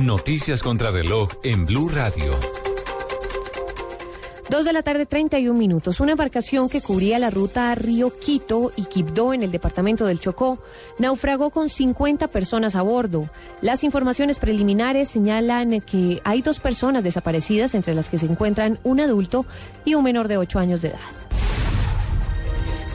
Noticias contra reloj en Blue Radio. Dos de la tarde, 31 minutos. Una embarcación que cubría la ruta Río Quito y Quibdó en el departamento del Chocó naufragó con 50 personas a bordo. Las informaciones preliminares señalan que hay dos personas desaparecidas, entre las que se encuentran un adulto y un menor de 8 años de edad.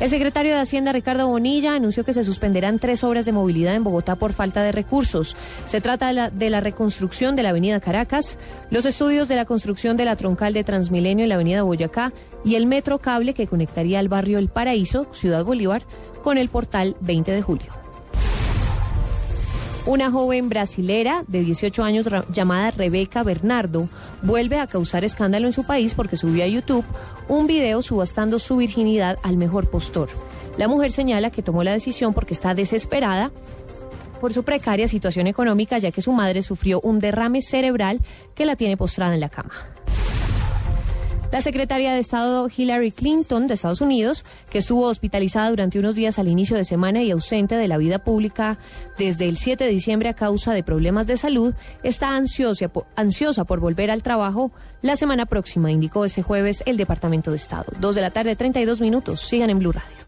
El secretario de Hacienda, Ricardo Bonilla, anunció que se suspenderán tres obras de movilidad en Bogotá por falta de recursos. Se trata de la, reconstrucción de la avenida Caracas, los estudios de la construcción de la troncal de Transmilenio en la avenida Boyacá y el metro cable que conectaría el barrio El Paraíso, Ciudad Bolívar, con el portal 20 de julio. Una joven brasilera de 18 años llamada Rebeca Bernardo vuelve a causar escándalo en su país porque subió a YouTube un video subastando su virginidad al mejor postor. La mujer señala que tomó la decisión porque está desesperada por su precaria situación económica ya que su madre sufrió un derrame cerebral que la tiene postrada en la cama. La secretaria de Estado Hillary Clinton de Estados Unidos, que estuvo hospitalizada durante unos días al inicio de semana y ausente de la vida pública desde el 7 de diciembre a causa de problemas de salud, está ansiosa, ansiosa por volver al trabajo la semana próxima, indicó este jueves el Departamento de Estado. Dos de la tarde, 32 minutos. Sigan en Blue Radio.